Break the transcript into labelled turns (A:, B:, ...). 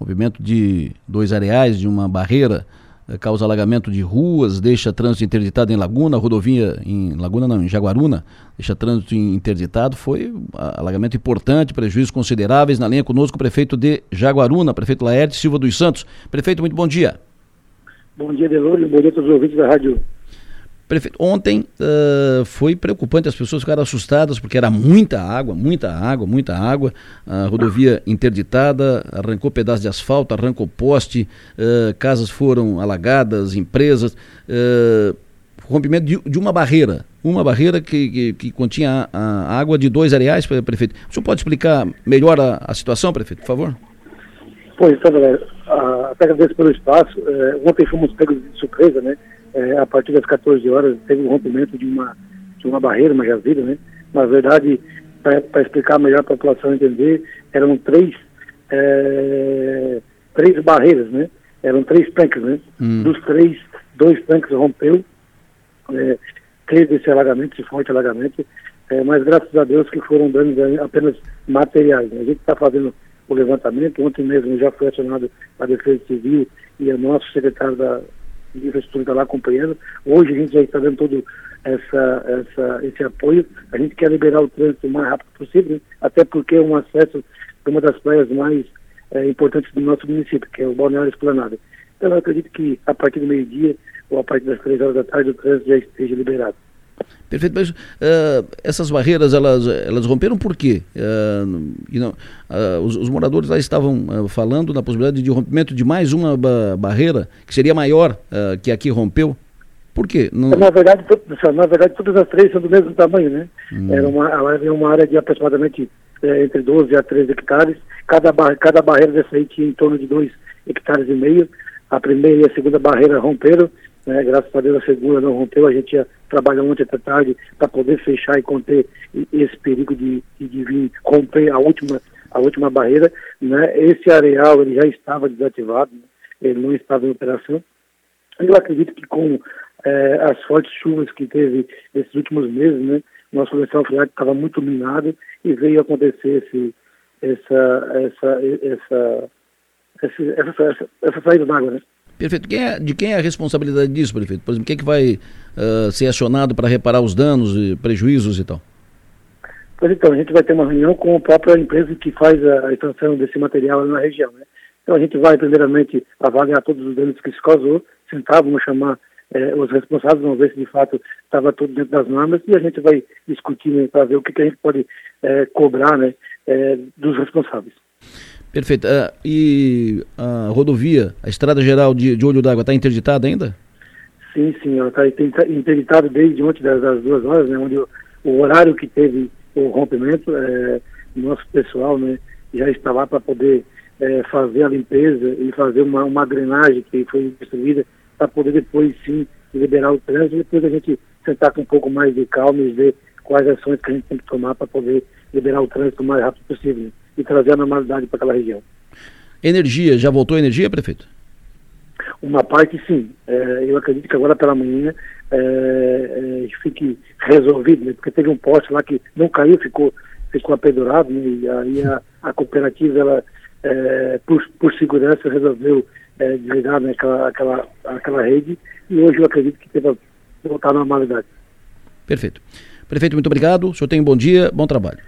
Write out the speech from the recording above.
A: rompimento de dois areais de uma barreira eh, causa alagamento de ruas, deixa trânsito interditado em Laguna, rodovia em Laguna não, em Jaguaruna, deixa trânsito interditado, foi alagamento importante, prejuízos consideráveis. Na linha conosco o prefeito de Jaguaruna, prefeito Laerte Silva dos Santos. Prefeito, muito bom dia.
B: Bom dia, Delores, bom dia a todos os ouvintes da rádio
A: Prefeito, ontem uh, foi preocupante, as pessoas ficaram assustadas porque era muita água, muita água, muita água, a rodovia interditada, arrancou pedaços de asfalto, arrancou poste, uh, casas foram alagadas, empresas, uh, rompimento de, de, uma barreira, uma barreira que, que, que continha a, a, água de dois areais, prefeito. O senhor pode explicar melhor a, a situação, prefeito, por favor?
B: Pois, então, galera, até agradeço pelo espaço. É, ontem fomos pegos de surpresa, né? É, a partir das 14 horas teve um rompimento de uma, de uma barreira, uma jazida, né? Na verdade, para explicar melhor para a população entender, eram três, é, três barreiras, né? Eram três tanques, né? Hum. Dos três, dois tanques rompeu, é, teve esse alagamento, esse forte alagamento, é, mas graças a Deus que foram danos apenas materiais. Né? A gente está fazendo o levantamento, ontem mesmo já foi acionado a Defesa Civil e o nosso secretário da, de infraestrutura está lá acompanhando. Hoje a gente já está dando todo essa, essa, esse apoio. A gente quer liberar o trânsito o mais rápido possível, né? até porque é um acesso de uma das praias mais é, importantes do nosso município, que é o Balneário Esplanada. Então eu acredito que a partir do meio-dia ou a partir das três horas da tarde o trânsito já esteja liberado.
A: Perfeito, mas uh, essas barreiras elas, elas romperam por quê? Uh, não, uh, os, os, moradores lá estavam falando na possibilidade de rompimento de mais uma ba barreira que seria maior que aqui rompeu. Por quê?
B: Não... Na, verdade, na verdade, todas as três são do mesmo tamanho, né? Hum. Era uma, ela é uma área de aproximadamente é, entre 12 a 13 hectares. Cada, bar cada barreira dessa aí tinha em torno de 2 hectares e meio. A primeira e a segunda barreira romperam né? Graças a Deus a segunda não rompeu, a gente ia trabalhar ontem até tarde para poder fechar e conter esse perigo de, de, vir romper a última, a última barreira. Né? Esse areal ele já estava desativado, né? ele não estava em operação. Eu acredito que com é, as fortes chuvas que teve nesses últimos meses, né, nosso lençol freático estava muito minado e veio acontecer esse, essa, essa, essa, essa, essa, essa, essa saída d'água, né?
A: Perfeito. Quem é, de quem é a responsabilidade disso, prefeito? Por exemplo, quem é que vai uh, ser acionado para reparar os danos e prejuízos e tal?
B: Pois então, a gente vai ter uma reunião com a própria empresa que faz a extração desse material na região, né? Então a gente vai primeiramente avaliar todos os danos que se causou, sentar, vamos chamar eh, os responsáveis, vamos ver se de fato estava tudo dentro das normas e a gente vai discutir né, para ver o que, que, a gente pode eh, cobrar né, eh, dos responsáveis.
A: Perfeito. Uh, e a rodovia, a estrada geral de, de Olho d'Água, está interditada ainda?
B: Sim, sim, ela está interditada desde ontem das, das, duas horas, né, onde o, o, horário que teve o rompimento, é, nosso pessoal né, já está lá para poder é, fazer a limpeza e fazer uma, uma drenagem que foi destruída para poder depois sim liberar o trânsito e depois a gente sentar com um pouco mais de calma e ver quais ações que a gente tem que tomar para poder liberar o trânsito o mais rápido possível e trazer a normalidade para aquela região.
A: Energia, já voltou a energia, prefeito?
B: Uma parte sim. É, eu acredito que agora pela manhã é, é, fique resolvido, né? porque teve um poste lá que não caiu, ficou, ficou apedurado, né? e aí a, a cooperativa, ela, é, por, por segurança, resolveu é, desligar né, aquela, aquela, aquela rede, e hoje eu acredito que deva voltar à normalidade.
A: Perfeito. Prefeito, muito obrigado. O senhor tem um bom dia, bom trabalho.